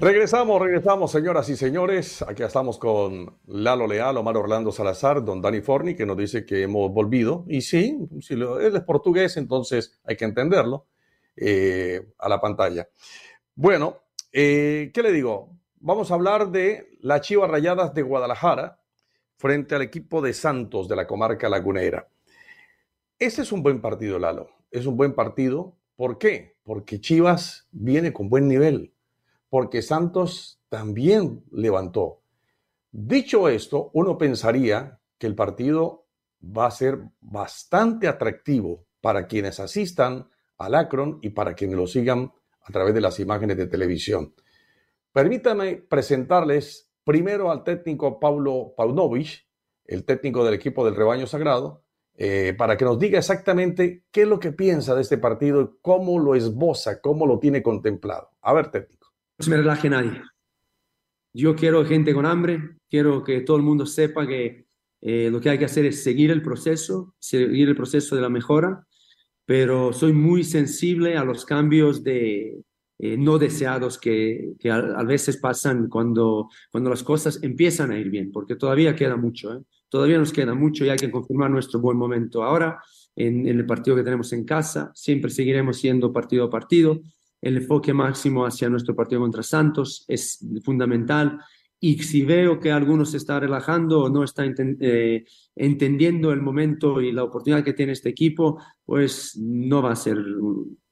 Regresamos, regresamos, señoras y señores. Aquí estamos con Lalo Leal, Omar Orlando Salazar, don Dani Forni, que nos dice que hemos volvido. Y sí, si él es portugués, entonces hay que entenderlo eh, a la pantalla. Bueno, eh, ¿qué le digo? Vamos a hablar de las Chivas Rayadas de Guadalajara frente al equipo de Santos de la comarca lagunera. Ese es un buen partido, Lalo. Es un buen partido. ¿Por qué? Porque Chivas viene con buen nivel porque Santos también levantó. Dicho esto, uno pensaría que el partido va a ser bastante atractivo para quienes asistan al Akron y para quienes lo sigan a través de las imágenes de televisión. Permítanme presentarles primero al técnico Paulo Paunovic, el técnico del equipo del Rebaño Sagrado, eh, para que nos diga exactamente qué es lo que piensa de este partido y cómo lo esboza, cómo lo tiene contemplado. A ver, técnico se me relaje nadie. Yo quiero gente con hambre, quiero que todo el mundo sepa que eh, lo que hay que hacer es seguir el proceso, seguir el proceso de la mejora, pero soy muy sensible a los cambios de, eh, no deseados que, que a, veces pasan cuando, cuando las cosas empiezan a ir bien, porque todavía queda mucho, ¿eh? todavía nos queda mucho y hay que confirmar nuestro buen momento ahora en, en el partido que tenemos en casa, siempre seguiremos siendo partido a partido, el enfoque máximo hacia nuestro partido contra Santos es fundamental. Y si veo que alguno se está relajando o no está eh, entendiendo el momento y la oportunidad que tiene este equipo, pues no va a ser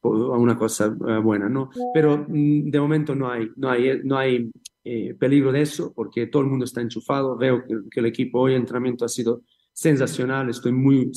una cosa eh, buena, ¿no? Pero mm, de momento no hay, no hay, no hay eh, peligro de eso porque todo el mundo está enchufado. Veo que, el equipo hoy, entrenamiento ha sido sensacional. Estoy muy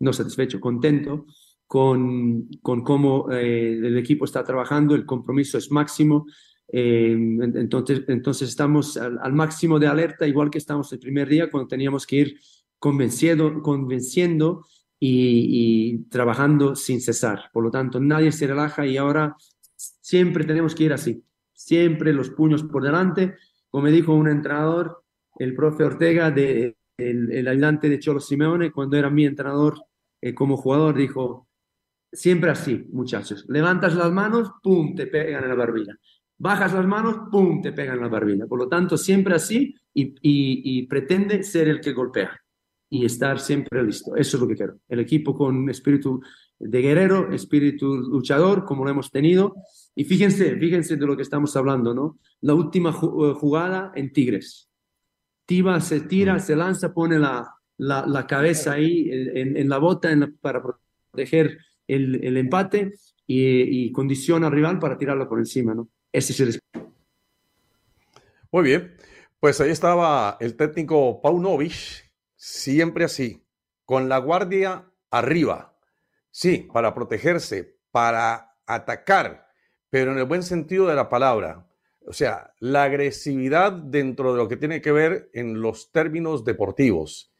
no satisfecho, contento con, con cómo eh, el equipo está trabajando, el compromiso es máximo. Eh, entonces, entonces estamos al, máximo de alerta, igual que estamos el primer día cuando teníamos que ir convenciendo, convenciendo y, trabajando sin cesar. Por lo tanto, nadie se relaja y ahora siempre tenemos que ir así, siempre los puños por delante. Como me dijo un entrenador, el profe Ortega, de, el, ayudante de Cholo Simeone, cuando era mi entrenador eh, como jugador, dijo, Siempre así, muchachos. Levantas las manos, ¡pum!, te pegan en la barbilla. Bajas las manos, ¡pum!, te pegan en la barbilla. Por lo tanto, siempre así y, pretende ser el que golpea y estar siempre listo. Eso es lo que quiero. El equipo con espíritu de guerrero, espíritu luchador, como lo hemos tenido. Y fíjense, fíjense de lo que estamos hablando, ¿no? La última eh, jugada en Tigres. Tiba se tira, se lanza, pone la, la, cabeza ahí en, la bota para proteger el, empate y, condiciona al rival para tirarlo por encima, ¿no? Ese es el... Muy bien, pues ahí estaba el técnico Paunovic, siempre así, con la guardia arriba, sí, para protegerse, para atacar, pero en el buen sentido de la palabra. O sea, la agresividad dentro de lo que tiene que ver en los términos deportivos.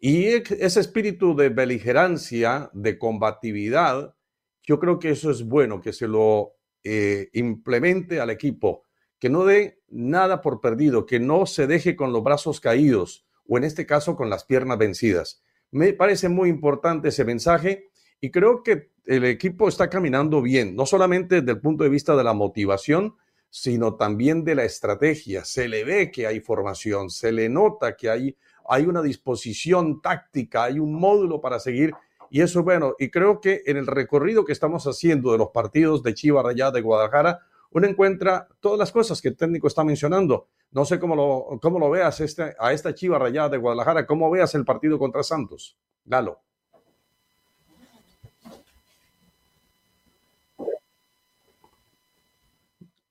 Y ese espíritu de beligerancia, de combatividad, yo creo que eso es bueno, que se lo eh, implemente al equipo, que no dé nada por perdido, que no se deje con los brazos caídos o en este caso con las piernas vencidas. Me parece muy importante ese mensaje y creo que el equipo está caminando bien, no solamente desde el punto de vista de la motivación, sino también de la estrategia. Se le ve que hay formación, se le nota que hay hay una disposición táctica, hay un módulo para seguir. Y eso es bueno. Y creo que en el recorrido que estamos haciendo de los partidos de Chiva Rayada de Guadalajara, uno encuentra todas las cosas que el técnico está mencionando. No sé cómo lo, cómo lo veas este, a esta Chiva Rayada de Guadalajara, cómo veas el partido contra Santos. Lalo.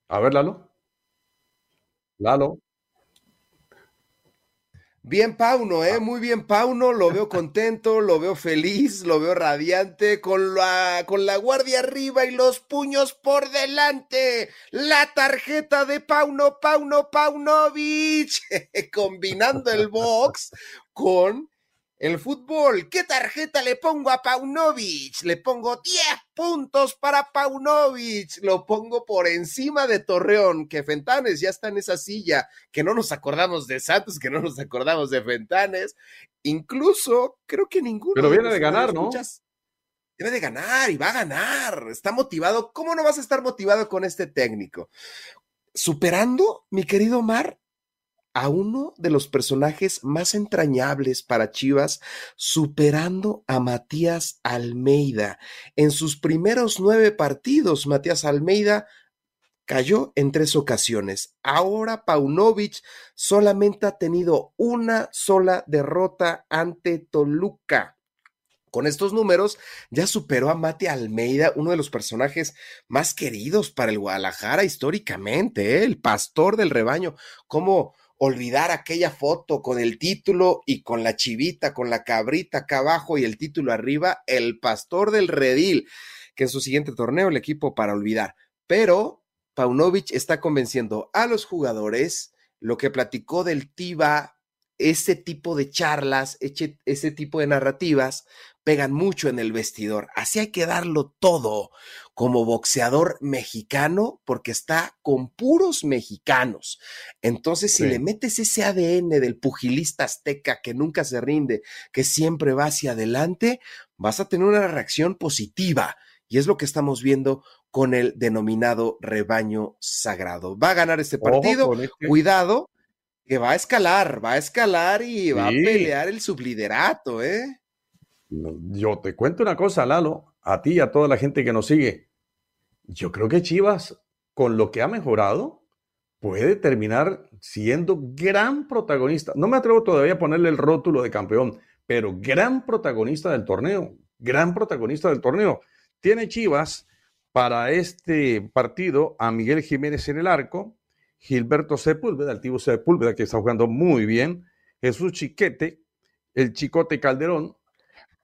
A ver, Lalo. Lalo. Bien Pauno, ¿eh? Muy bien Pauno, lo veo contento, lo veo feliz, lo veo radiante, con la, con la guardia arriba y los puños por delante. La tarjeta de Pauno, Pauno, Paunovich, combinando el box con el fútbol. ¿Qué tarjeta le pongo a Paunovic? Le pongo 10 puntos para Paunovic. Lo pongo por encima de Torreón, que Fentanes ya está en esa silla, que no nos acordamos de Santos, que no nos acordamos de Fentanes. Incluso creo que ninguno. Pero viene de, ganar, ¿no? Debe de ganar y va a ganar. Está motivado. ¿Cómo no vas a estar motivado con este técnico? Superando, mi querido Mar, a uno de los personajes más entrañables para Chivas, superando a Matías Almeida. En sus primeros nueve partidos, Matías Almeida cayó en tres ocasiones. Ahora Paunovic solamente ha tenido una sola derrota ante Toluca. Con estos números ya superó a Mati Almeida, uno de los personajes más queridos para el Guadalajara históricamente, ¿eh? el pastor del rebaño. Como olvidar aquella foto con el título y con la chivita, con la cabrita acá abajo y el título arriba, el pastor del redil, que en su siguiente torneo el equipo para olvidar. Pero Paunovic está convenciendo a los jugadores lo que platicó del Tiba, ese tipo de charlas, ese tipo de narrativas, pegan mucho en el vestidor. Así hay que darlo todo como boxeador mexicano porque está con puros mexicanos. Entonces, si le metes ese ADN del pugilista azteca que nunca se rinde, que siempre va hacia adelante, vas a tener una reacción positiva. Y es lo que estamos viendo con el denominado rebaño sagrado. Va a ganar este partido. Este Cuidado, que va a escalar, va a escalar y va a pelear el subliderato, ¿eh? Yo te cuento una cosa, Lalo, a ti y a toda la gente que nos sigue. Yo creo que Chivas, con lo que ha mejorado, puede terminar siendo gran protagonista. No me atrevo todavía a ponerle el rótulo de campeón, pero gran protagonista del torneo. Gran protagonista del torneo. Tiene Chivas para este partido a Miguel Jiménez en el arco, Gilberto Sepúlveda, el tío Sepúlveda, que está jugando muy bien, Jesús Chiquete, el Chicote Calderón,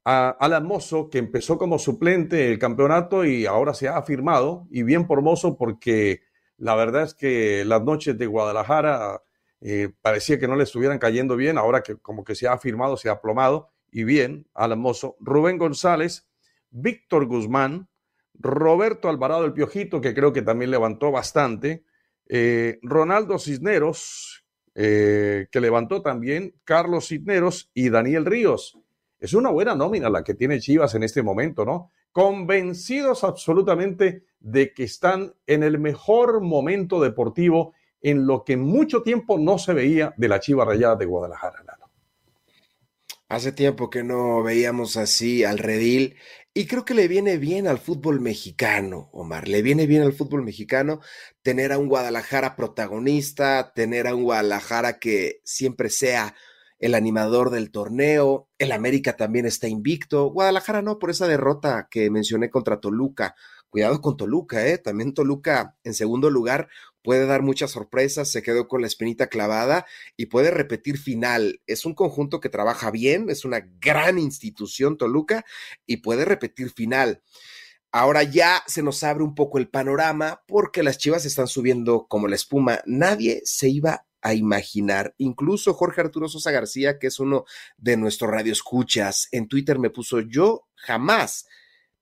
a Alan que empezó como suplente el campeonato y ahora se ha afirmado, y bien por Mozo porque la verdad es que las noches de Guadalajara eh, parecía que no le estuvieran cayendo bien, ahora que como que se ha afirmado, se ha aplomado, y bien, Alan Rubén González, Víctor Guzmán, Roberto Alvarado el Piojito, que creo que también levantó bastante, eh, Ronaldo Cisneros, eh, que levantó también, Carlos Cisneros y Daniel Ríos. Es una buena nómina la que tiene Chivas en este momento, ¿no? Convencidos absolutamente de que están en el mejor momento deportivo en lo que mucho tiempo no se veía de la Chiva Rayada de Guadalajara. Hace tiempo que no veíamos así al redil y creo que le viene bien al fútbol mexicano, Omar, le viene bien al fútbol mexicano tener a un Guadalajara protagonista, tener a un Guadalajara que siempre sea el animador del torneo, el América también está invicto, Guadalajara no por esa derrota que mencioné contra Toluca. Cuidado con Toluca, ¿eh? También Toluca en segundo lugar puede dar muchas sorpresas, se quedó con la espinita clavada y puede repetir final. Es un conjunto que trabaja bien, es una gran institución Toluca y puede repetir final. Ahora ya se nos abre un poco el panorama porque las Chivas están subiendo como la espuma. Nadie se iba a imaginar. Incluso Jorge Arturo Sosa García, que es uno de nuestros radioescuchas, en Twitter me puso, yo jamás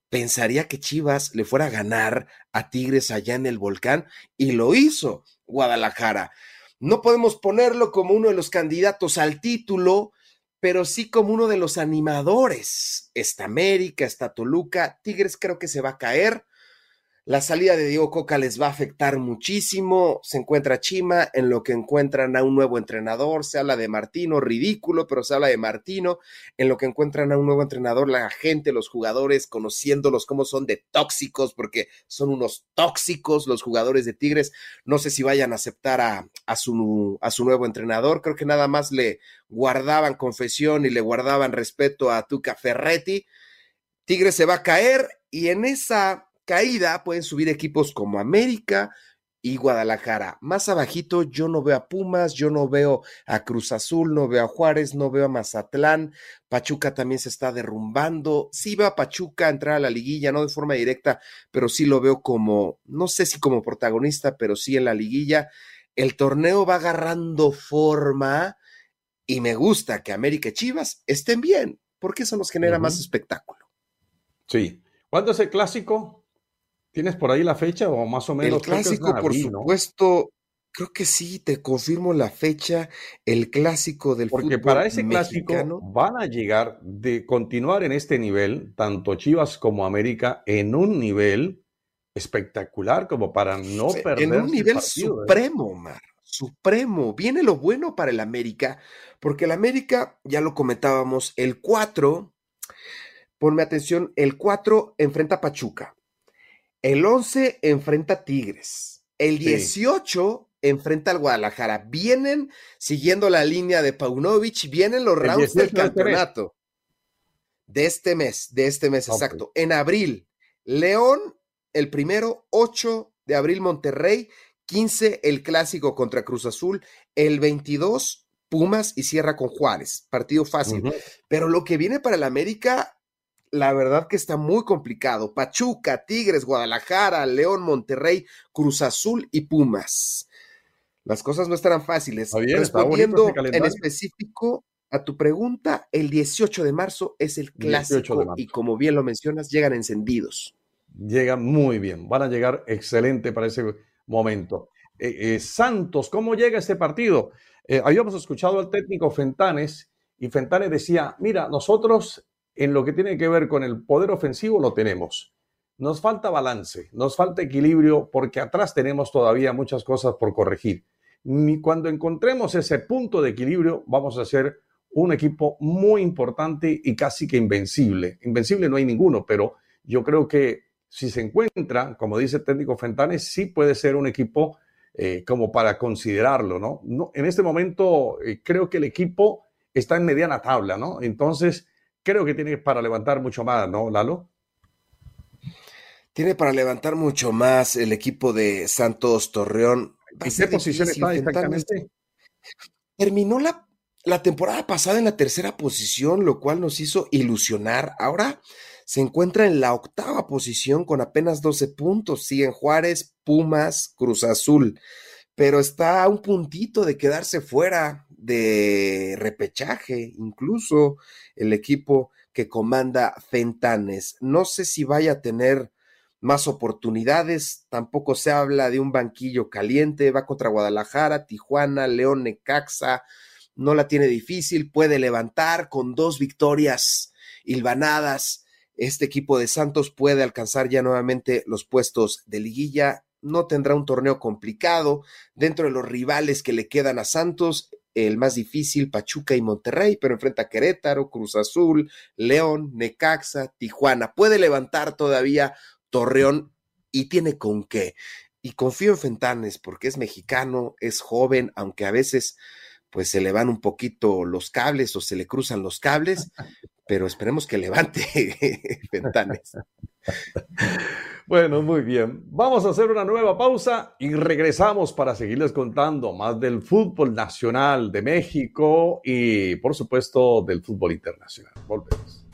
pensaría que Chivas le fuera a ganar a Tigres allá en el volcán y lo hizo Guadalajara. No podemos ponerlo como uno de los candidatos al título, pero sí como uno de los animadores. Esta América, esta Toluca, Tigres creo que se va a caer. La salida de Diego Coca les va a afectar muchísimo. Se encuentra Chima en lo que encuentran a un nuevo entrenador. Se habla de Martino, ridículo, pero se habla de Martino. En lo que encuentran a un nuevo entrenador, la gente, los jugadores, conociéndolos cómo son de tóxicos, porque son unos tóxicos los jugadores de Tigres. No sé si vayan a aceptar a, su, su nuevo entrenador. Creo que nada más le guardaban confesión y le guardaban respeto a Tuca Ferretti. Tigres se va a caer y en esa caída pueden subir equipos como América y Guadalajara. Más abajito yo no veo a Pumas, yo no veo a Cruz Azul, no veo a Juárez, no veo a Mazatlán. Pachuca también se está derrumbando. Sí veo a Pachuca entrar a la liguilla, no de forma directa, pero sí lo veo como, no sé si como protagonista, pero sí en la liguilla. El torneo va agarrando forma y me gusta que América y Chivas estén bien, porque eso nos genera más espectáculo. Sí. ¿Cuándo es el clásico? ¿Tienes por ahí la fecha o más o menos? El clásico, por supuesto, creo que sí, te confirmo la fecha, el clásico del Porque para ese clásico van a llegar de continuar en este nivel, tanto Chivas como América, en un nivel espectacular como para no perder. En un nivel ¿eh? supremo, Mar, supremo. Viene lo bueno para el América, porque el América, ya lo comentábamos, el 4, ponme atención, el 4 enfrenta a Pachuca. El 11 enfrenta a Tigres. El 18 enfrenta al Guadalajara. Vienen siguiendo la línea de Paunovic, vienen los rounds del campeonato. De este mes, de este mes, exacto. En abril, León, el primero, 8 de abril, Monterrey, 15, el clásico contra Cruz Azul, el 22, Pumas y cierra con Juárez. Partido fácil. Pero lo que viene para el América la verdad que está muy complicado. Pachuca, Tigres, Guadalajara, León, Monterrey, Cruz Azul y Pumas. Las cosas no estarán fáciles. Respondiendo en específico a tu pregunta, el 18 de marzo es el clásico y como bien lo mencionas, llegan encendidos. Llegan muy bien, van a llegar excelente para ese momento. Eh, eh, Santos, ¿cómo llega este partido? Eh, habíamos escuchado al técnico Fentanes y Fentanes decía, mira, nosotros en lo que tiene que ver con el poder ofensivo lo tenemos. Nos falta balance, nos falta equilibrio porque atrás tenemos todavía muchas cosas por corregir. Y cuando encontremos ese punto de equilibrio, vamos a ser un equipo muy importante y casi que invencible. Invencible no hay ninguno, pero yo creo que si se encuentra, como dice el técnico Fentanes, sí puede ser un equipo eh, como para considerarlo, ¿no? en este momento eh, creo que el equipo está en mediana tabla, ¿no? Entonces, creo que tiene para levantar mucho más, ¿no, Lalo? Tiene para levantar mucho más el equipo de Santos Torreón. ¿En qué posición está exactamente? Terminó la, la temporada pasada en la tercera posición, lo cual nos hizo ilusionar. Ahora se encuentra en la octava posición con apenas 12 puntos. Siguen Juárez, Pumas, Cruz Azul, pero está a un puntito de quedarse fuera de repechaje, incluso el equipo que comanda Fentanes. No sé si vaya a tener más oportunidades, tampoco se habla de un banquillo caliente, va contra Guadalajara, Tijuana, León, Necaxa, no la tiene difícil, puede levantar con dos victorias hilvanadas. Este equipo de Santos puede alcanzar ya nuevamente los puestos de liguilla, no tendrá un torneo complicado dentro de los rivales que le quedan a Santos el más difícil, Pachuca y Monterrey, pero enfrenta a Querétaro, Cruz Azul, León, Necaxa, Tijuana. Puede levantar todavía Torreón y tiene con qué. Y confío en Fentanes porque es mexicano, es joven, aunque a veces pues se le van un poquito los cables o se le cruzan los cables, pero esperemos que levante Fentanes. Bueno, muy bien. Vamos a hacer una nueva pausa y regresamos para seguirles contando más del fútbol nacional de México y, por supuesto, del fútbol internacional. Volvemos.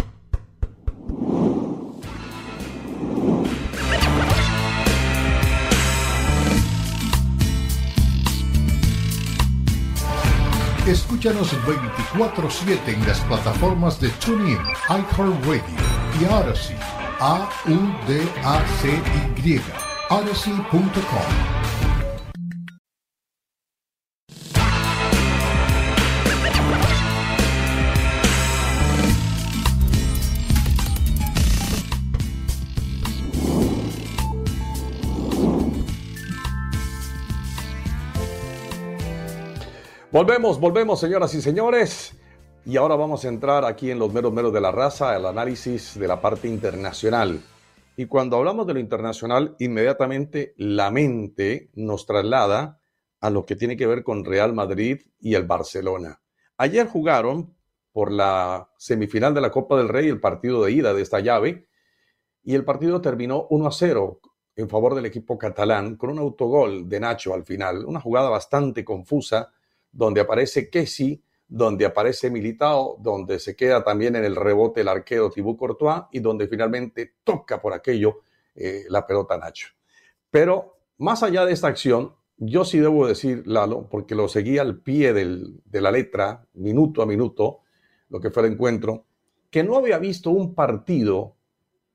Escúchanos 24-7 en las plataformas de TuneIn, iHeartRadio y Odyssey a-U-D-A-C-Y. Odyssey.com. Volvemos, volvemos, señoras y señores. Y ahora vamos a entrar aquí en los meros meros de la raza, el análisis de la parte internacional. Y cuando hablamos de lo internacional, inmediatamente la mente nos traslada a lo que tiene que ver con Real Madrid y el Barcelona. Ayer jugaron por la semifinal de la Copa del Rey el partido de ida de esta llave y el partido terminó 1 a 0 en favor del equipo catalán con un autogol de Nacho al final, una jugada bastante confusa donde aparece Kessi, donde aparece Militao, donde se queda también en el rebote el arquero Thibaut Courtois y donde finalmente toca por aquello eh, la pelota Nacho. Pero más allá de esta acción, yo sí debo decir, Lalo, porque lo seguí al pie de la letra, minuto a minuto, lo que fue el encuentro, que no había visto un partido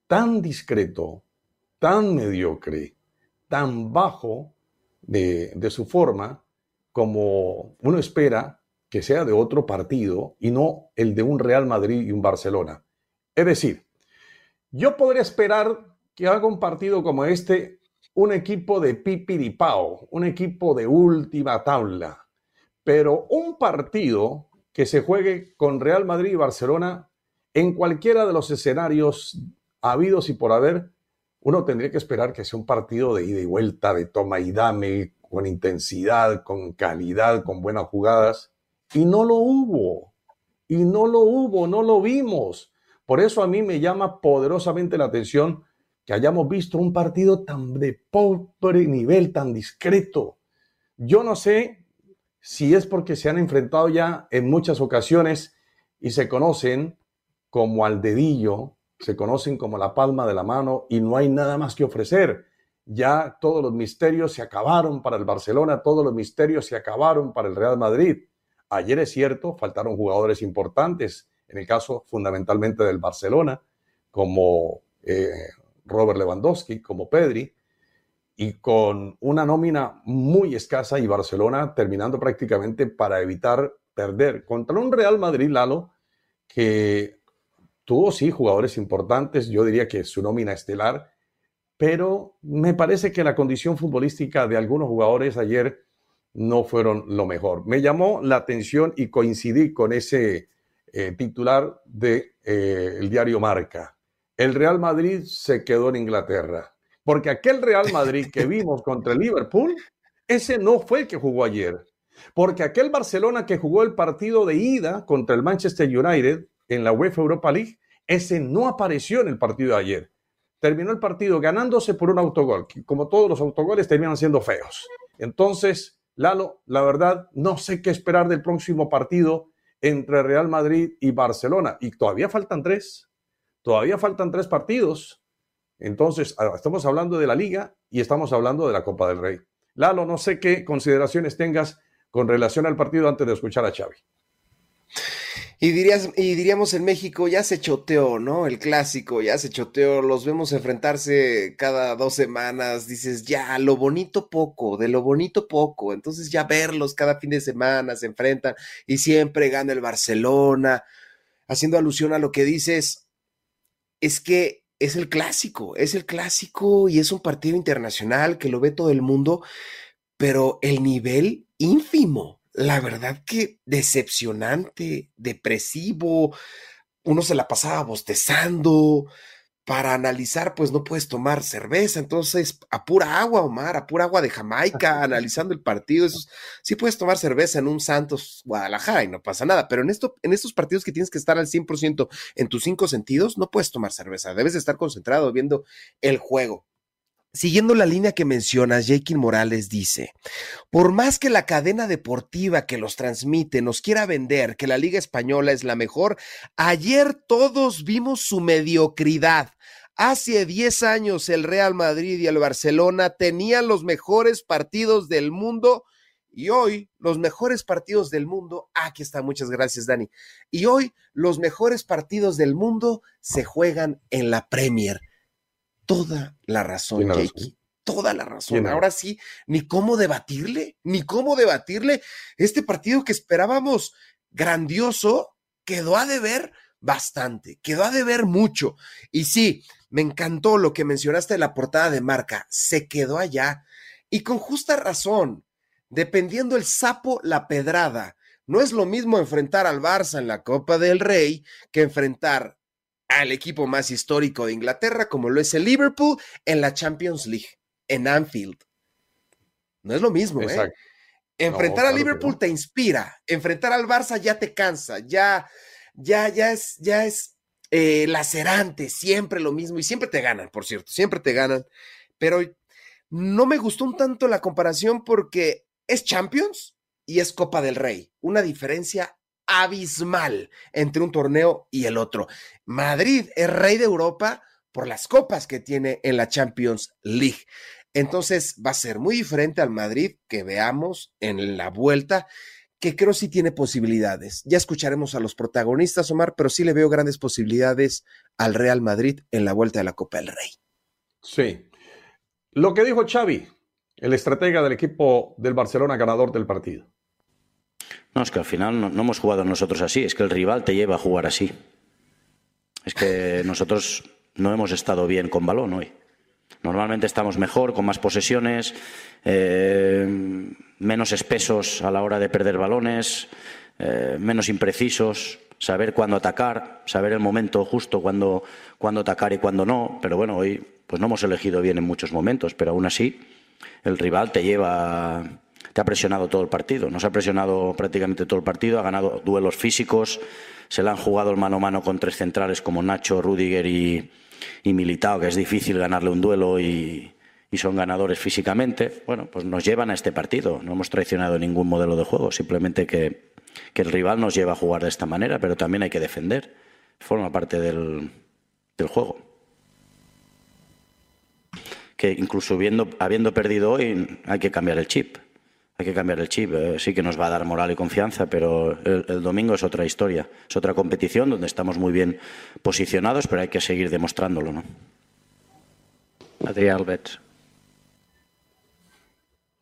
tan discreto, tan mediocre, tan bajo de, de su forma, como uno espera que sea de otro partido y no el de un Real Madrid y un Barcelona. Es decir, yo podría esperar que haga un partido como este un equipo de pipiripao, un equipo de última tabla, pero un partido que se juegue con Real Madrid y Barcelona en cualquiera de los escenarios habidos y por haber, uno tendría que esperar que sea un partido de ida y vuelta, de toma y dame, con intensidad, con calidad, con buenas jugadas. Y no lo hubo. Y no lo hubo, no lo vimos. Por eso a mí me llama poderosamente la atención que hayamos visto un partido tan de pobre nivel, tan discreto. Yo no sé si es porque se han enfrentado ya en muchas ocasiones y se conocen como al dedillo, se conocen como la palma de la mano y no hay nada más que ofrecer ya todos los misterios se acabaron para el Barcelona, todos los misterios se acabaron para el Real Madrid. Ayer es cierto, faltaron jugadores importantes, en el caso fundamentalmente del Barcelona, como eh, Robert Lewandowski, como Pedri, y con una nómina muy escasa y Barcelona terminando prácticamente para evitar perder contra un Real Madrid, Lalo, que tuvo sí jugadores importantes, yo diría que su nómina estelar pero me parece que la condición futbolística de algunos jugadores ayer no fueron lo mejor. Me llamó la atención y coincidí con ese eh, titular del de, eh, diario Marca. El Real Madrid se quedó en Inglaterra, porque aquel Real Madrid que vimos contra el Liverpool, ese no fue el que jugó ayer, porque aquel Barcelona que jugó el partido de ida contra el Manchester United en la UEFA Europa League, ese no apareció en el partido de ayer terminó el partido ganándose por un autogol, que como todos los autogoles terminan siendo feos. Entonces, Lalo, la verdad, no sé qué esperar del próximo partido entre Real Madrid y Barcelona. Y todavía faltan tres, todavía faltan tres partidos. Entonces, ah, estamos hablando de la liga y estamos hablando de la Copa del Rey. Lalo, no sé qué consideraciones tengas con relación al partido antes de escuchar a Xavi. Y, dirías, y diríamos en México, ya se choteó, ¿no? El clásico, ya se choteó, los vemos enfrentarse cada dos semanas, dices, ya, lo bonito poco, de lo bonito poco, entonces ya verlos cada fin de semana se enfrentan y siempre gana el Barcelona, haciendo alusión a lo que dices, es que es el clásico, es el clásico y es un partido internacional que lo ve todo el mundo, pero el nivel ínfimo la verdad que decepcionante, depresivo, uno se la pasaba bostezando, para analizar, pues no puedes tomar cerveza, entonces a pura agua, Omar, a pura agua de Jamaica, analizando el partido, eso, sí puedes tomar cerveza en un Santos Guadalajara y no pasa nada, pero en, esto, en estos partidos que tienes que estar al 100% en tus cinco sentidos, no puedes tomar cerveza, debes estar concentrado viendo el juego. Siguiendo la línea que mencionas, Jake Morales dice, por más que la cadena deportiva que los transmite nos quiera vender que la Liga Española es la mejor, ayer todos vimos su mediocridad. Hace 10 años el Real Madrid y el Barcelona tenían los mejores partidos del mundo y hoy los mejores partidos del mundo, aquí está, muchas gracias Dani, y hoy los mejores partidos del mundo se juegan en la Premier toda la razón, Jakey. Toda la razón. Ahora sí, ni cómo debatirle, ni cómo debatirle. Este partido que esperábamos grandioso quedó a deber bastante, quedó a deber mucho. Y sí, me encantó lo que mencionaste de la portada de marca, se quedó allá. Y con justa razón, dependiendo el sapo, la pedrada. No es lo mismo enfrentar al Barça en la Copa del Rey que enfrentar al equipo más histórico de Inglaterra, como lo es el Liverpool, en la Champions League, en Anfield. No es lo mismo, ¿eh? Enfrentar a Liverpool te inspira, enfrentar al Barça ya te cansa, ya, ya, ya es, ya es eh, lacerante, siempre lo mismo y siempre te ganan, por cierto, siempre te ganan. pero no me gustó un tanto la comparación porque es Champions y es Copa del Rey. Una diferencia abismal entre un torneo y el otro. Madrid es rey de Europa por las copas que tiene en la Champions League. Entonces va a ser muy diferente al Madrid que veamos en la vuelta, que creo sí tiene posibilidades. Ya escucharemos a los protagonistas, Omar, pero sí le veo grandes posibilidades al Real Madrid en la vuelta de la Copa del Rey. Sí. Lo que dijo Xavi, el estratega del equipo del Barcelona ganador del partido. No, es que al final no, hemos jugado nosotros así, es que el rival te lleva a jugar así. Es que nosotros no hemos estado bien con balón hoy. Normalmente estamos mejor, con más posesiones, eh, menos espesos a la hora de perder balones, eh, menos imprecisos, saber cuándo atacar, saber el momento justo cuándo, cuándo atacar y cuándo no. Pero bueno, hoy pues no hemos elegido bien en muchos momentos, pero aún así el rival te lleva te ha presionado todo el partido. Nos ha presionado prácticamente todo el partido, ha ganado duelos físicos, se le han jugado el mano a mano con tres centrales como Nacho, Rudiger y, Militao, que es difícil ganarle un duelo y, son ganadores físicamente. Bueno, pues nos llevan a este partido. No hemos traicionado ningún modelo de juego, simplemente que, el rival nos lleva a jugar de esta manera, pero también hay que defender. Forma parte del, del juego que incluso habiendo perdido hoy hay que cambiar el chip hay que cambiar el chip. Eh, sí que nos va a dar moral y confianza, pero el, domingo es otra historia. Es otra competición donde estamos muy bien posicionados, pero hay que seguir demostrándolo, ¿no? Adrián Alves.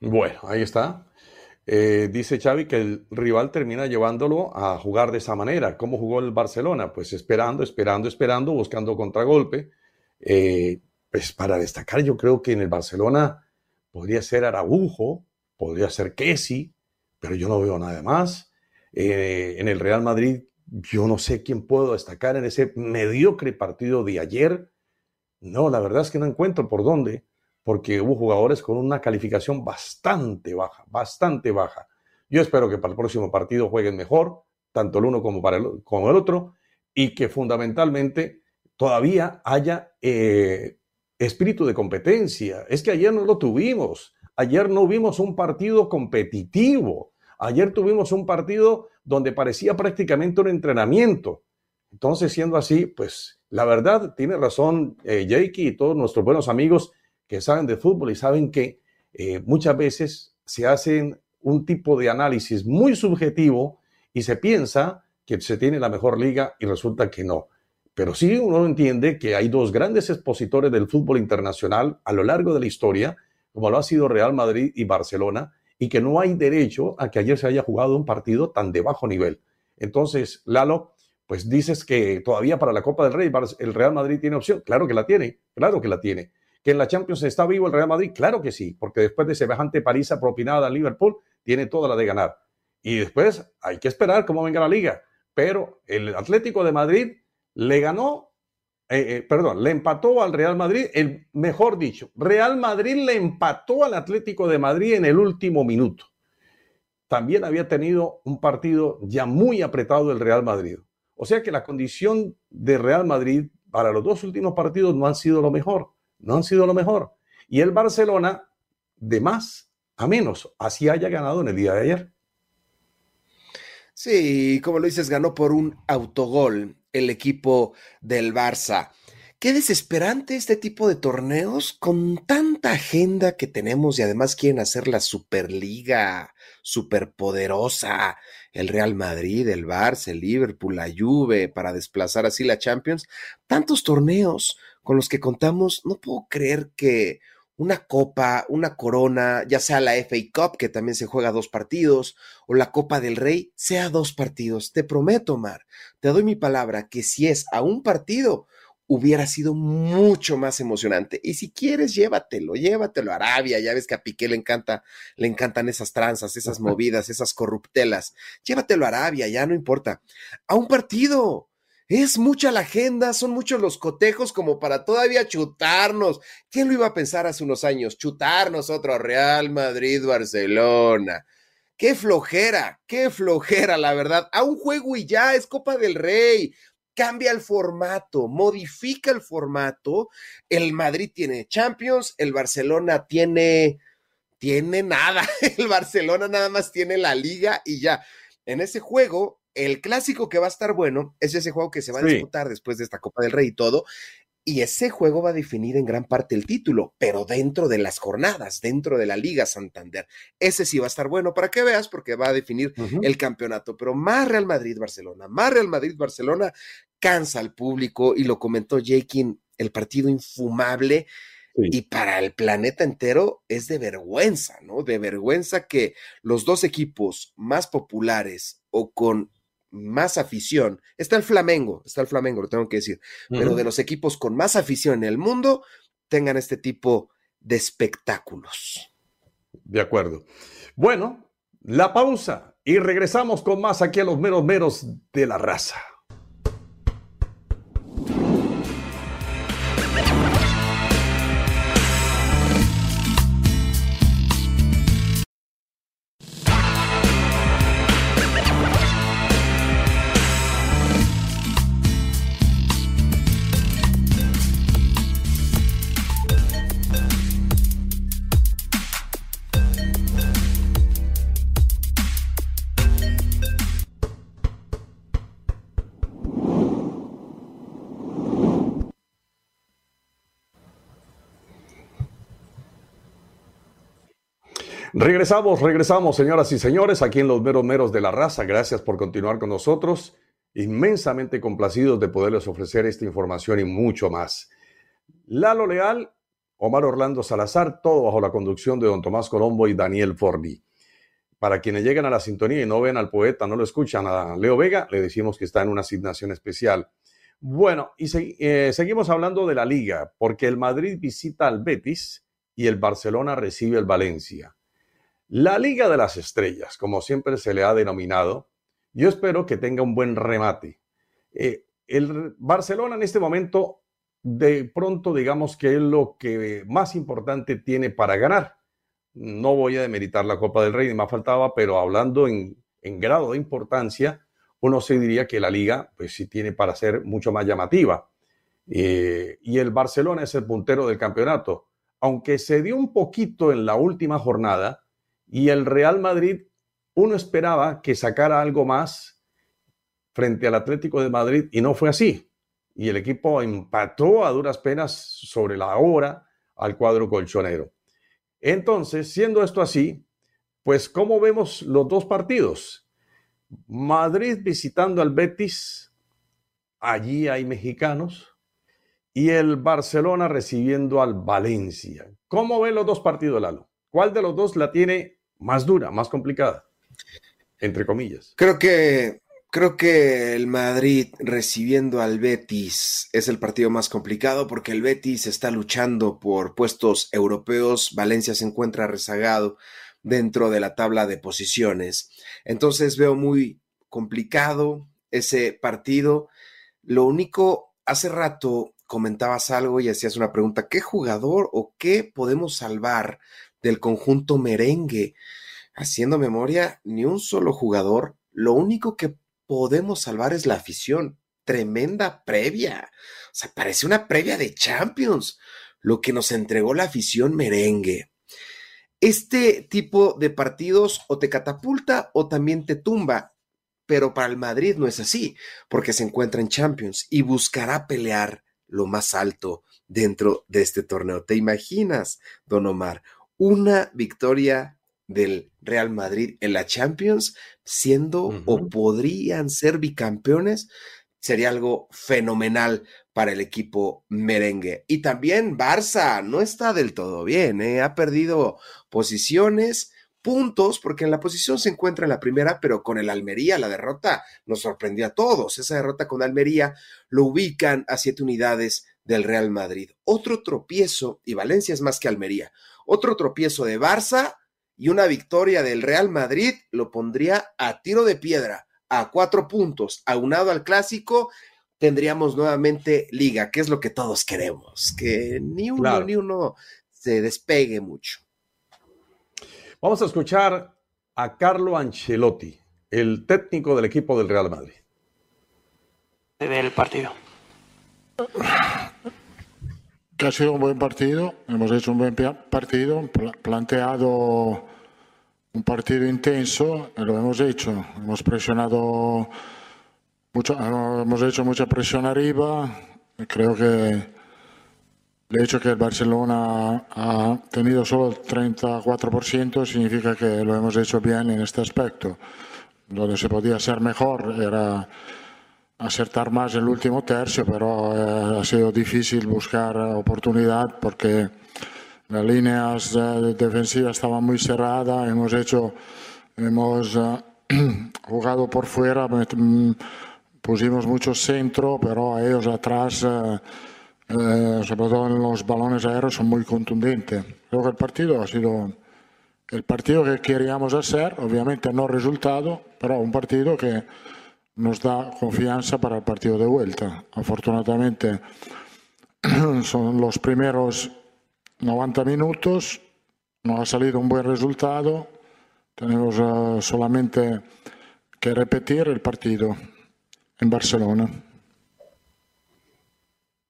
Bueno, ahí está. Eh, dice Xavi que el rival termina llevándolo a jugar de esa manera. ¿Cómo jugó el Barcelona? Pues esperando, esperando, esperando, buscando contragolpe. Eh, pues para destacar, yo creo que en el Barcelona podría ser Araujo, podría ser que sí, pero yo no veo nada más. Eh, en el Real Madrid, yo no sé quién puedo destacar en ese mediocre partido de ayer. No, la verdad es que no encuentro por dónde, porque hubo jugadores con una calificación bastante baja, bastante baja. Yo espero que para el próximo partido jueguen mejor, tanto el uno como, para el, como el otro, y que fundamentalmente todavía haya eh, espíritu de competencia. Es que ayer no lo tuvimos. Ayer no vimos un partido competitivo. Ayer tuvimos un partido donde parecía prácticamente un entrenamiento. Entonces, siendo así, pues la verdad, tiene razón eh, Jakey y todos nuestros buenos amigos que saben de fútbol y saben que eh, muchas veces se hacen un tipo de análisis muy subjetivo y se piensa que se tiene la mejor liga y resulta que no. Pero sí uno entiende que hay dos grandes expositores del fútbol internacional a lo largo de la historia como lo ha sido Real Madrid y Barcelona, y que no hay derecho a que ayer se haya jugado un partido tan de bajo nivel. Entonces, Lalo, pues dices que todavía para la Copa del Rey el Real Madrid tiene opción. Claro que la tiene, claro que la tiene. Que en la Champions está vivo el Real Madrid, claro que sí, porque después de semejante paliza propinada al Liverpool, tiene toda la de ganar. Y después hay que esperar cómo venga la liga. Pero el Atlético de Madrid le ganó eh, eh, perdón, le empató al Real Madrid, el mejor dicho, Real Madrid le empató al Atlético de Madrid en el último minuto. También había tenido un partido ya muy apretado el Real Madrid. O sea que la condición de Real Madrid para los dos últimos partidos no han sido lo mejor, no han sido lo mejor. Y el Barcelona, de más a menos, así haya ganado en el día de ayer. Sí, como lo dices, ganó por un autogol el equipo del Barça. Qué desesperante este tipo de torneos con tanta agenda que tenemos y además quieren hacer la Superliga superpoderosa, el Real Madrid, el Barça, el Liverpool, la Juve, para desplazar así la Champions. Tantos torneos con los que contamos, no puedo creer que una copa, una corona, ya sea la FA Cup, que también se juega dos partidos, o la Copa del Rey, sea dos partidos. Te prometo, Mar, te doy mi palabra que si es a un partido, hubiera sido mucho más emocionante. Y si quieres, llévatelo, llévatelo a Arabia. Ya ves que a Piqué le encanta, le encantan esas tranzas, esas movidas, esas corruptelas. Llévatelo a Arabia, ya no importa. A un partido. Es mucha la agenda, son muchos los cotejos como para todavía chutarnos. ¿Quién lo iba a pensar hace unos años? Chutarnos otro Real Madrid-Barcelona. Qué flojera, qué flojera, la verdad. A un juego y ya, es Copa del Rey. cambia el formato, modifica el formato. El Madrid tiene Champions, el Barcelona tiene, tiene nada. El Barcelona nada más tiene la liga y ya. En ese juego, el clásico que va a estar bueno es ese juego que se va a disputar después de esta Copa del Rey y todo. Y ese juego va a definir en gran parte el título, pero dentro de las jornadas, dentro de la Liga Santander. Ese sí va a estar bueno para que veas, porque va a definir el campeonato. Pero más Real Madrid-Barcelona, más Real Madrid-Barcelona cansa al público y lo comentó Jakin, el partido infumable. Y para el planeta entero es de vergüenza, ¿no? De vergüenza que los dos equipos más populares o con más afición, está el Flamengo, está el Flamengo, lo tengo que decir, pero de los equipos con más afición en el mundo, tengan este tipo de espectáculos. De acuerdo. Bueno, la pausa y regresamos con más aquí a los meros meros de la raza. Regresamos, regresamos, señoras y señores, aquí en los meros meros de la raza. Gracias por continuar con nosotros. Inmensamente complacidos de poderles ofrecer esta información y mucho más. Lalo Leal, Omar Orlando Salazar, todo bajo la conducción de don Tomás Colombo y Daniel Forni. Para quienes llegan a la sintonía y no ven al poeta, no lo escuchan a Leo Vega, le decimos que está en una asignación especial. Bueno, y eh, seguimos hablando de la liga, porque el Madrid visita al Betis y el Barcelona recibe el Valencia. La Liga de las Estrellas, como siempre se le ha denominado, yo espero que tenga un buen remate. Eh, el Barcelona en este momento, de pronto, digamos que es lo que más importante tiene para ganar. No voy a demeritar la Copa del Rey, ni más faltaba, pero hablando en, grado de importancia, uno se diría que la liga, pues sí tiene para ser mucho más llamativa. Eh, y el Barcelona es el puntero del campeonato. Aunque se dio un poquito en la última jornada, y el Real Madrid, uno esperaba que sacara algo más frente al Atlético de Madrid y no fue así. Y el equipo empató a duras penas sobre la hora al cuadro colchonero. Entonces, siendo esto así, pues ¿cómo vemos los dos partidos? Madrid visitando al Betis, allí hay mexicanos, y el Barcelona recibiendo al Valencia. ¿Cómo ven los dos partidos, Lalo? ¿Cuál de los dos la tiene más dura, más complicada, entre comillas. Creo que creo que el Madrid recibiendo al Betis es el partido más complicado porque el Betis está luchando por puestos europeos, Valencia se encuentra rezagado dentro de la tabla de posiciones. Entonces veo muy complicado ese partido. Lo único, hace rato comentabas algo y hacías una pregunta, ¿qué jugador o qué podemos salvar del conjunto merengue. Haciendo memoria, ni un solo jugador. Lo único que podemos salvar es la afición. Tremenda previa. O sea, parece una previa de Champions. Lo que nos entregó la afición merengue. Este tipo de partidos o te catapulta o también te tumba. Pero para el Madrid no es así, porque se encuentra en Champions y buscará pelear lo más alto dentro de este torneo. ¿Te imaginas, Don Omar? Una victoria del Real Madrid en la Champions, siendo o podrían ser bicampeones, sería algo fenomenal para el equipo merengue. Y también Barça no está del todo bien, ¿eh? ha perdido posiciones, puntos, porque en la posición se encuentra en la primera, pero con el Almería la derrota nos sorprendió a todos. Esa derrota con Almería lo ubican a siete unidades del Real Madrid. Otro tropiezo, y Valencia es más que Almería, otro tropiezo de Barça y una victoria del Real Madrid lo pondría a tiro de piedra, a cuatro puntos, aunado al clásico, tendríamos nuevamente liga, que es lo que todos queremos, que ni uno ni uno se despegue mucho. Vamos a escuchar a Carlo Ancelotti, el técnico del equipo del Real Madrid. del partido. Que ha sido un buen partido, hemos hecho un buen partido, planteado un partido intenso, lo hemos hecho, hemos presionado mucho, hemos hecho mucha presión arriba, creo que el hecho que el Barcelona ha tenido solo el 34% significa que lo hemos hecho bien en este aspecto. Donde se podía ser mejor era acertar más el último tercio, pero eh, ha sido difícil buscar oportunidad porque las líneas eh, defensivas estaban muy cerradas, hemos hecho, hemos eh, jugado por fuera, mm, pusimos mucho centro, pero ellos atrás eh, sobre todo en los balones aéreos, son muy contundentes. Creo que el partido ha sido el partido que queríamos hacer, obviamente no resultado, pero un partido que nos da confianza para el partido de vuelta. Afortunadamente son los primeros 90 minutos, no ha salido un buen resultado, tenemos uh, solamente que repetir el partido en Barcelona.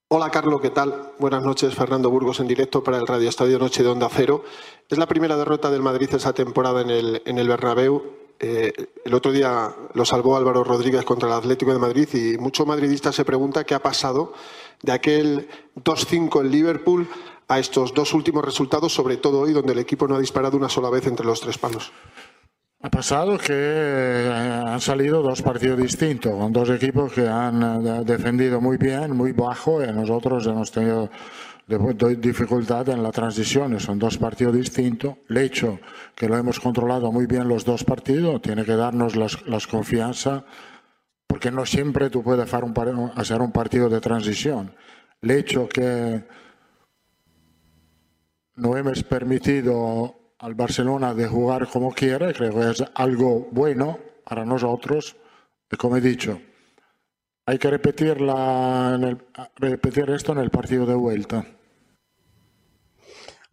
Hola Carlos, ¿qué tal? Buenas noches, Fernando Burgos en directo para el Radio Estadio Noche de Onda Cero. Es la primera derrota del Madrid esa temporada en el, en el Bernabéu. Eh, el otro día lo salvó Álvaro Rodríguez contra el Atlético de Madrid y mucho madridista se pregunta qué ha pasado de aquel 2-5 en Liverpool a estos dos últimos resultados, sobre todo hoy, donde el equipo no ha disparado una sola vez entre los tres palos. Ha pasado que eh, han salido dos partidos distintos, con dos equipos que han eh, defendido muy bien, muy bajo, y nosotros hemos tenido dificultad en la transición. Son dos partidos distintos. El hecho que lo hemos controlado muy bien los dos partidos tiene que darnos las, confianza, porque no siempre tú puedes hacer un, partido de transición. El hecho que no hemos permitido al Barcelona de jugar como quiere, creo que es algo bueno para nosotros. Como he dicho, hay que repetirla en el, repetir esto en el partido de vuelta.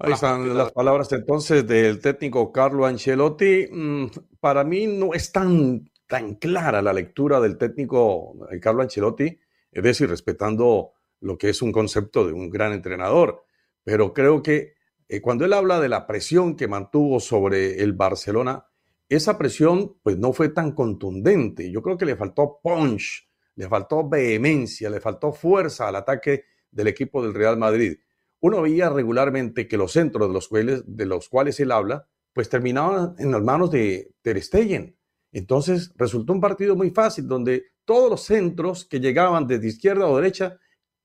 Ahí están las palabras entonces del técnico Carlo Ancelotti. Mm, para mí no es tan, tan clara la lectura del técnico eh, Carlo Ancelotti, es decir, respetando lo que es un concepto de un gran entrenador, pero creo que eh, cuando él habla de la presión que mantuvo sobre el Barcelona, esa presión pues no fue tan contundente. Yo creo que le faltó punch, le faltó vehemencia, le faltó fuerza al ataque del equipo del Real Madrid. Uno veía regularmente que los centros de los cuales, de los cuales él habla, pues terminaban en las manos de Ter Stegen. Entonces resultó un partido muy fácil donde todos los centros que llegaban desde izquierda o derecha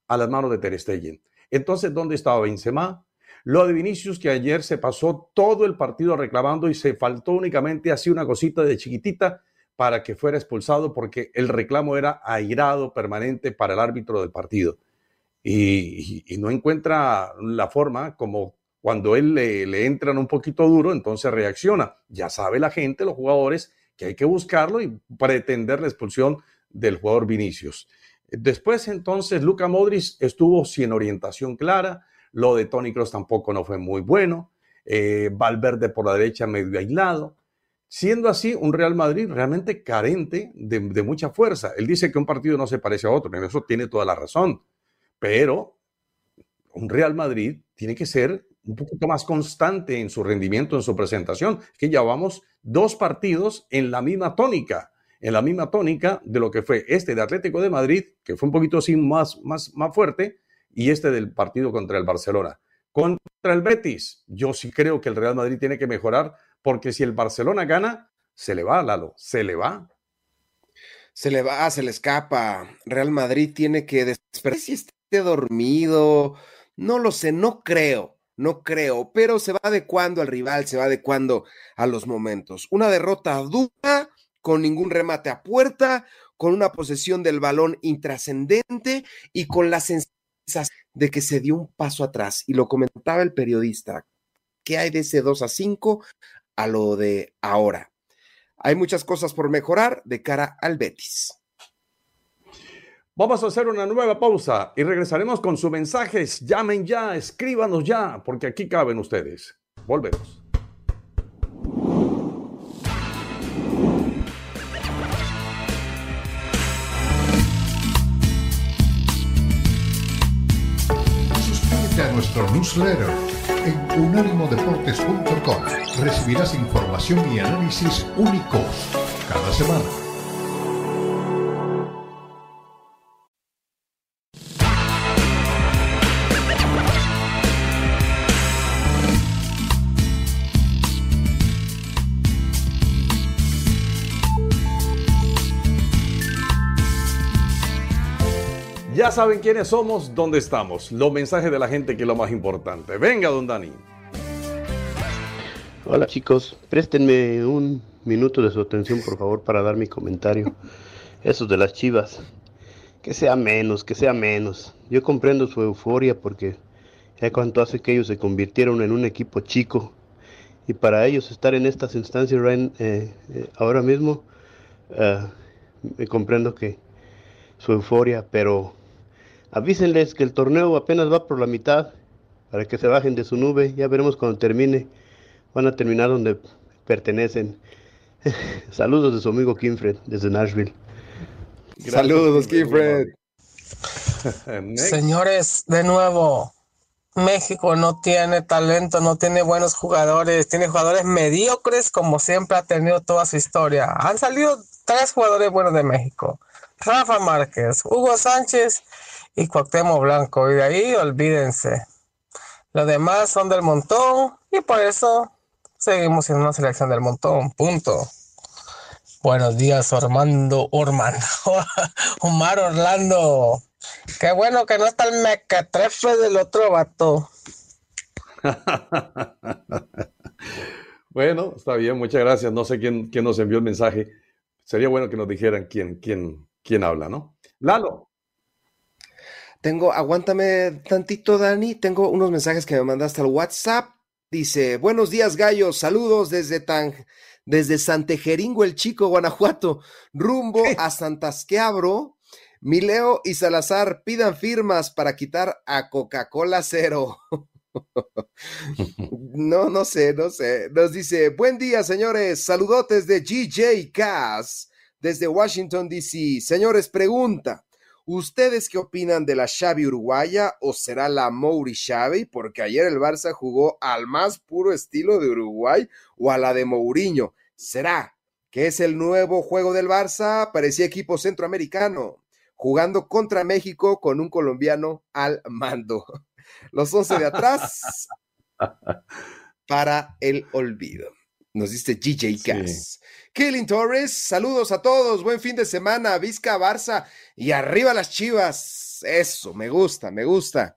a las manos de Ter Stegen. Entonces, ¿dónde estaba Benzema? Lo de Vinicius, que ayer se pasó todo el partido reclamando y se faltó únicamente así una cosita de chiquitita para que fuera expulsado porque el reclamo era airado permanente para el árbitro del partido. Y, no encuentra la forma como cuando él le, le entran un poquito duro, entonces reacciona. Ya sabe la gente, los jugadores, que hay que buscarlo y pretender la expulsión del jugador Vinicius. Después entonces Luca Modric estuvo sin orientación clara, lo de Tony Cross tampoco no fue muy bueno. Eh, Valverde por la derecha medio aislado. Siendo así, un Real Madrid realmente carente de, mucha fuerza. Él dice que un partido no se parece a otro, en eso tiene toda la razón. Pero un Real Madrid tiene que ser un poquito más constante en su rendimiento, en su presentación, que ya vamos dos partidos en la misma tónica, en la misma tónica de lo que fue este de Atlético de Madrid, que fue un poquito así más, más, más fuerte, y este del partido contra el Barcelona. Contra el Betis, yo sí creo que el Real Madrid tiene que mejorar porque si el Barcelona gana, se le va, Lalo, se le va. Se le va, se le escapa. Real Madrid tiene que despertar. Si esté dormido, no lo sé, no creo, no creo, pero se va adecuando al rival, se va adecuando a los momentos. Una derrota dura, con ningún remate a puerta, con una posesión del balón intrascendente y con la sensación de que se dio un paso atrás. Y lo comentaba el periodista. ¿Qué hay de ese 2 a 5 a lo de ahora? Hay muchas cosas por mejorar de cara al Betis. Vamos a hacer una nueva pausa y regresaremos con sus mensajes. Llamen ya, escríbanos ya, porque aquí caben ustedes. Volvemos. Suscríbete a nuestro newsletter en unánimodeportes.com. Recibirás información y análisis únicos cada semana. Saben quiénes somos, dónde estamos. Los mensajes de la gente que es lo más importante. Venga, don Dani. Hola chicos, préstenme un minuto de su atención por favor para dar mi comentario. Eso de las chivas. Que sea menos, que sea menos. Yo comprendo su euforia porque ya cuánto hace que ellos se convirtieron en un equipo chico. Y para ellos estar en estas instancias eh, eh, ahora mismo, eh, comprendo que su euforia, pero Avísenles que el torneo apenas va por la mitad para que se bajen de su nube. Ya veremos cuando termine. Van a terminar donde pertenecen. Saludos de su amigo Kimfred desde Nashville. Saludos, Kimfred. Señores, de nuevo, México no tiene talento, no tiene buenos jugadores, tiene jugadores mediocres como siempre ha tenido toda su historia. Han salido tres jugadores buenos de México. Rafa Márquez, Hugo Sánchez y Cuauhtémoc Blanco. Y de ahí olvídense. Los demás son del montón y por eso seguimos siendo una selección del montón. Punto. Buenos días, Ormando, Ormando, Omar Orlando. Qué bueno que no está el mequetrefe del otro vato. bueno, está bien, muchas gracias. No sé quién, quién nos envió el mensaje. Sería bueno que nos dijeran quién, quién, quién habla, ¿no? Lalo. Tengo, aguántame tantito, Dani. Tengo unos mensajes que me mandaste al WhatsApp. Dice, buenos días, gallos. Saludos desde tan, desde Santejeringo, el Chico, Guanajuato, rumbo a Santasqueabro. Mileo y Salazar pidan firmas para quitar a Coca-Cola Cero. no, no sé, no sé. Nos dice, buen día, señores. Saludotes de GJ Cass desde Washington, D.C. Señores, pregunta. ¿Ustedes qué opinan de la Xavi uruguaya o será la Mouri Xavi? Porque ayer el Barça jugó al más puro estilo de Uruguay o a la de Mourinho. ¿Será que es el nuevo juego del Barça? Parecía equipo centroamericano, jugando contra México con un colombiano al mando. Los once de atrás para el olvido. Nos dice GJ Cass. Killing Torres, saludos a todos, buen fin de semana, Vizca Barça y arriba las chivas. Eso, me gusta, me gusta.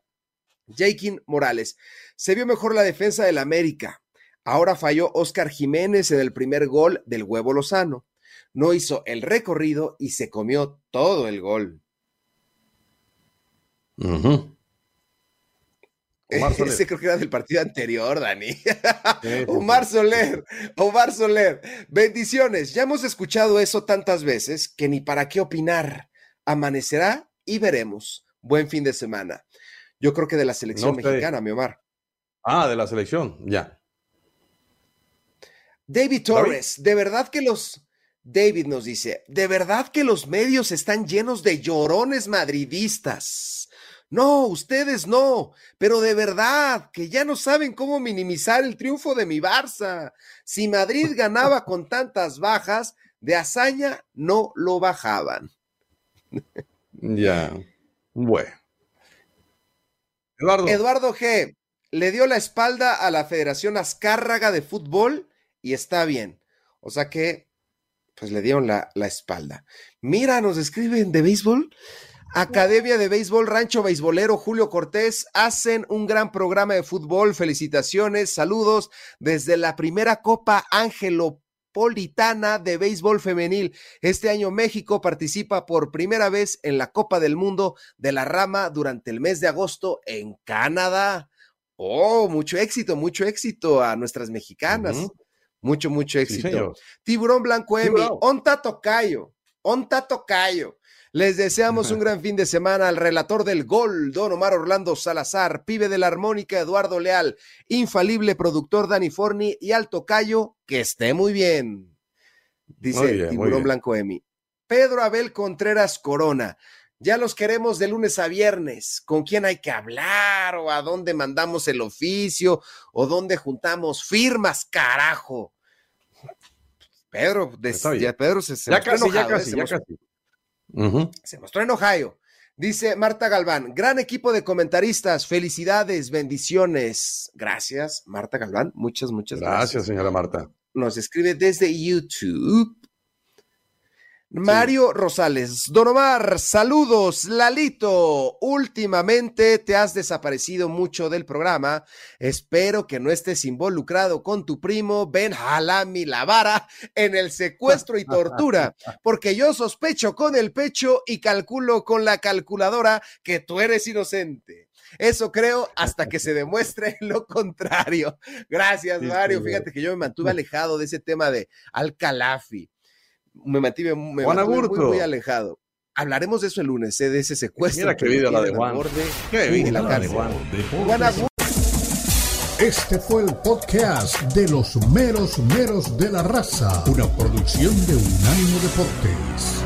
Jakin Morales, se vio mejor la defensa del América. Ahora falló Oscar Jiménez en el primer gol del huevo Lozano. No hizo el recorrido y se comió todo el gol. Ese creo que era del partido anterior, Dani. Omar Soler, Omar Soler. Bendiciones. Ya hemos escuchado eso tantas veces que ni para qué opinar. Amanecerá y veremos. Buen fin de semana. Yo creo que de la selección mexicana, mi Omar. Ah, de la selección, ya. David Torres, de verdad que los. David nos dice, de verdad que los medios están llenos de llorones madridistas. No, ustedes no, pero de verdad que ya no saben cómo minimizar el triunfo de mi Barça. Si Madrid ganaba con tantas bajas, de hazaña no lo bajaban. Ya, bueno. Eduardo. Eduardo G. Le dio la espalda a la Federación Azcárraga de Fútbol y está bien. O sea que, pues le dieron la, la espalda. Mira, nos escriben de béisbol. Academia de Béisbol Rancho Beisbolero Julio Cortés hacen un gran programa de fútbol. Felicitaciones, saludos desde la primera Copa Angelopolitana de Béisbol Femenil. Este año México participa por primera vez en la Copa del Mundo de la Rama durante el mes de agosto en Canadá. Oh, mucho éxito, mucho éxito a nuestras mexicanas. Mucho, mucho éxito. Tiburón Blanco Emi, Onta Tocayo, Onta Tocayo. Les deseamos un gran fin de semana al relator del gol, Don Omar Orlando Salazar, pibe de la armónica Eduardo Leal, infalible productor Dani Forni y Alto Cayo, que esté muy bien. Dice Tiburón Blanco Emi. Pedro Abel Contreras Corona. Ya los queremos de lunes a viernes. ¿Con quién hay que hablar? ¿O a dónde mandamos el oficio? ¿O dónde juntamos firmas? Carajo. Pedro, ya Pedro se, se ya casi, ya ¿eh? casi, Se mostró en Ohio. Dice Marta Galván, gran equipo de comentaristas, felicidades, bendiciones. Gracias, Marta Galván, muchas, muchas gracias. Gracias, señora Marta. Nos escribe desde YouTube. Mario Rosales, Don Omar, saludos, Lalito. Últimamente te has desaparecido mucho del programa. Espero que no estés involucrado con tu primo Ben Halami Lavara en el secuestro y tortura, porque yo sospecho con el pecho y calculo con la calculadora que tú eres inocente. Eso creo hasta que se demuestre lo contrario. Gracias, Mario. Fíjate que yo me mantuve alejado de ese tema de Al-Khalafi me mantuve, me mantuve muy, muy, alejado. Hablaremos de eso el lunes, ¿eh? de ese secuestro. Mira qué video la de Juan. Qué video la de Juan. Este fue el podcast de los meros meros de la raza, una producción de Unánimo Deportes.